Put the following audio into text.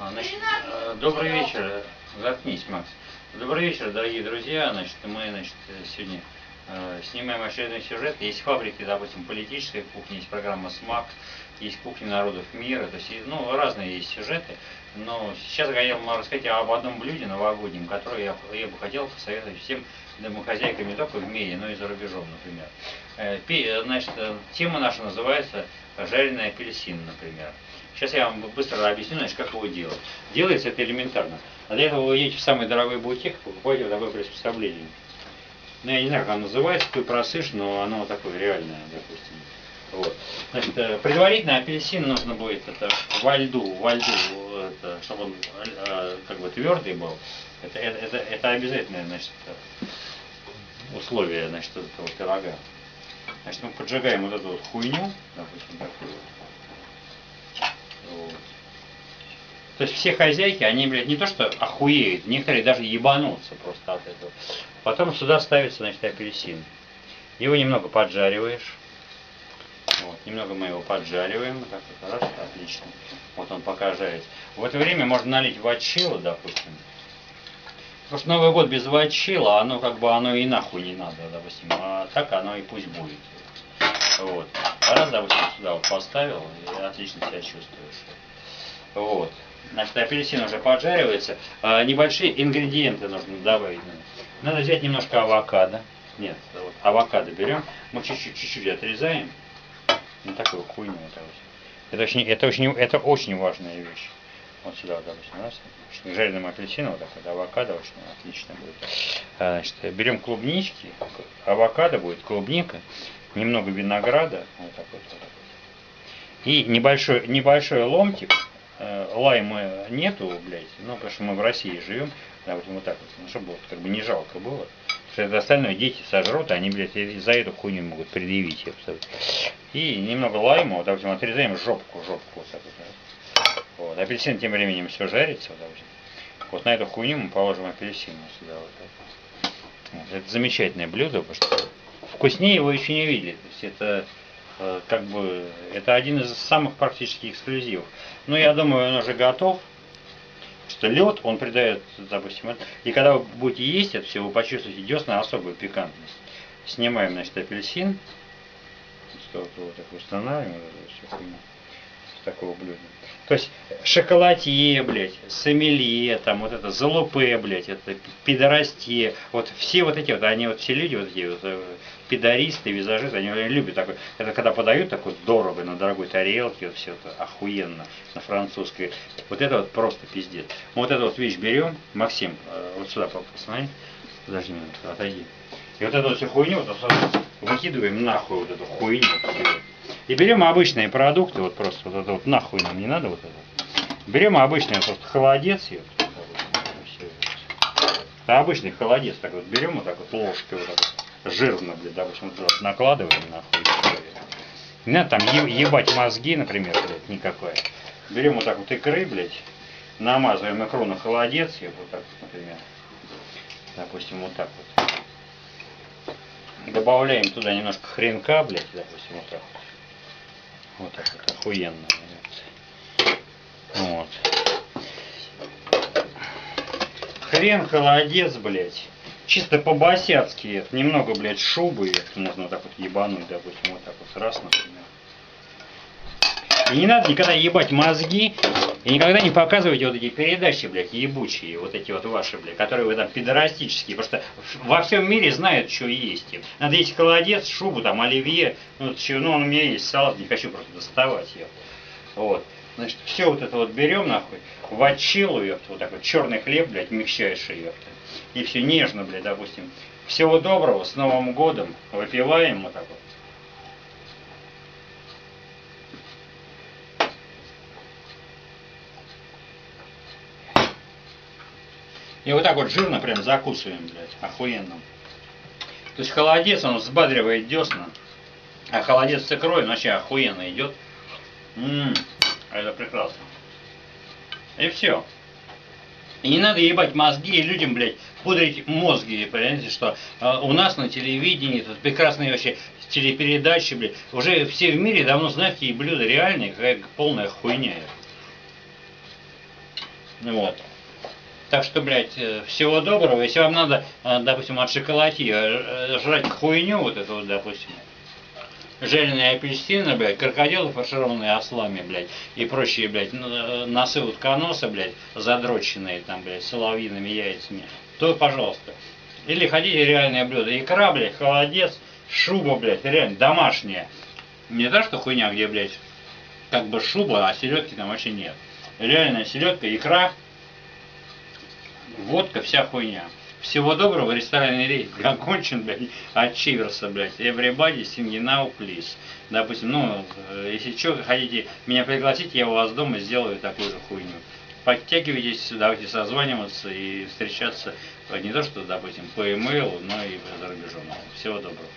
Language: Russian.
А, Значит, э, добрый вечер. Заткнись, Макс. Добрый вечер, дорогие друзья. Значит, мы значит, сегодня э, снимаем очередной сюжет. Есть фабрики, допустим, политической кухни, есть программа СМАК, есть кухни народов мира. То есть, ну, разные есть сюжеты. Но сейчас я хотел рассказать об одном блюде новогоднем, которое я, я бы хотел посоветовать всем домохозяйкам не только в мире, но и за рубежом, например. Э, Значит, тема наша называется жареный апельсин, например. Сейчас я вам быстро объясню, значит, как его делать. Делается это элементарно. А для этого вы едете в самый дорогой бутик, покупаете вот такое приспособление. Ну, я не знаю, как оно называется, ты просышь, но оно такое реальное, допустим. Вот. Значит, э, предварительно апельсин нужно будет это во льду, во льду, это, чтобы он э, как бы твердый был. Это, это, это, обязательное, значит, это условие, значит, этого пирога. Значит, мы поджигаем вот эту вот хуйню, допустим, такую. То есть все хозяйки, они, блядь, не то что охуеют, некоторые даже ебанутся просто от этого. Потом сюда ставится, значит, апельсин. Его немного поджариваешь. Вот, немного мы его поджариваем. Вот так вот, раз, отлично. Вот он пока жарится. В это время можно налить ватчило, допустим. Потому что Новый год без ватчила, оно как бы оно и нахуй не надо, допустим. А так оно и пусть будет. Вот. Раз, допустим, сюда вот поставил, и отлично себя чувствуешь. Вот. Значит, апельсин уже поджаривается. А, небольшие ингредиенты нужно добавить. Надо взять немножко авокадо. Нет, вот, авокадо берем. Мы чуть-чуть, отрезаем. Вот такую хуйню. Это, это, очень, это, очень, это очень важная вещь. Вот сюда, вот, допустим, раз. Жареным апельсином, вот так вот, авокадо очень отлично будет. А, Значит, берем клубнички, авокадо будет, клубника, немного винограда, вот так вот, вот так вот. И небольшой, небольшой ломтик, э, лайма нету, блядь, ну, потому что мы в России живем, да, вот, вот так вот, ну, чтобы вот, как бы не жалко было. Это остальное дети сожрут, они, блядь, и за эту хуйню могут предъявить. представляю. И немного лайма, вот, допустим, отрезаем жопку, жопку, вот так вот. Вот. Апельсин тем временем все жарится, вот, допустим. Вот на эту хуйню мы положим апельсин вот сюда, вот так. Вот. Это замечательное блюдо, потому что вкуснее его еще не видели. То есть это э, как бы это один из самых практически эксклюзивов. Но я думаю, он уже готов. Что лед, он придает, допустим, это. И когда вы будете есть это все, вы почувствуете десна особую пикантность. Снимаем, значит, апельсин. Что вот так устанавливаем, вот эту всю хуйню с такого блюда. То есть шоколадье, блядь, сомелье, там вот это залупе, блядь, это пидорастье, вот все вот эти вот, они вот все люди вот такие вот, э, пидористы, визажисты, они любят такой, это когда подают так вот дорого, на дорогой тарелке, вот все это охуенно, на французской, вот это вот просто пиздец. Мы вот эту вот вещь берем, Максим, э, вот сюда посмотри, подожди минуту, отойди. И вот эту всю хуйню вот выкидываем нахуй вот эту хуйню. И берем обычные продукты, вот просто вот это вот нахуй нам не надо вот это. Берем обычный просто холодец, вот, вот, обычный холодец, так вот берем вот так вот ложкой вот так вот, жирно, блядь, допустим, вот вот накладываем нахуй. Не надо там е- ебать мозги, например, блядь, никакой. Берем вот так вот икры, блядь, намазываем икру на холодец, вот так вот, например. Допустим, вот так вот. Добавляем туда немножко хренка, блядь, допустим, вот так вот. Вот так вот, охуенно. Вот. Хрен, холодец, блядь. Чисто по-босяцки, это, немного, блядь, шубы, это можно так вот ебануть, допустим, вот так вот, раз, например. И не надо никогда ебать мозги, и никогда не показывайте вот эти передачи, блядь, ебучие, вот эти вот ваши, блядь, которые вы там пидорастические, потому что во всем мире знают, что есть. Надо есть холодец, шубу, там, оливье, ну, чё, ну, он у меня есть, салат, не хочу просто доставать ее. Вот. Значит, все вот это вот берем, нахуй, в отчилу, ёпта, вот так вот, черный хлеб, блядь, мягчайший, ёпта. И все нежно, блядь, допустим. Всего доброго, с Новым годом, выпиваем вот так вот. И вот так вот жирно прям закусываем, блядь, охуенно. То есть холодец, он взбадривает десна, а холодец с икрой он вообще охуенно идет. Ммм, это прекрасно. И все. И не надо ебать мозги и людям, блядь, пудрить мозги, понимаете, что э, у нас на телевидении, тут прекрасные вообще телепередачи, блядь, уже все в мире давно знают, какие блюда реальные, какая полная хуйня. Вот. Так что, блядь, э, всего доброго. Если вам надо, э, допустим, от шоколати э, жрать хуйню вот эту вот, допустим, жареные апельсины, блядь, крокодилы, фаршированные ослами, блядь, и прочие, блядь, носы утконоса, блядь, задроченные там, блядь, соловьиными яйцами, то, пожалуйста. Или хотите реальное блюдо. Икра, блядь, холодец, шуба, блядь, реально домашняя. Не та, что хуйня, где, блядь, как бы шуба, а селедки там вообще нет. Реальная селедка, икра, водка, вся хуйня. Всего доброго, ресторанный рейд окончен, блядь, от Чиверса, блядь. Everybody sing it now, please. Допустим, ну, э, если что, хотите меня пригласить, я у вас дома сделаю такую же хуйню. Подтягивайтесь, давайте созваниваться и встречаться э, не то что, допустим, по имейлу, но и за рубежом. Всего доброго.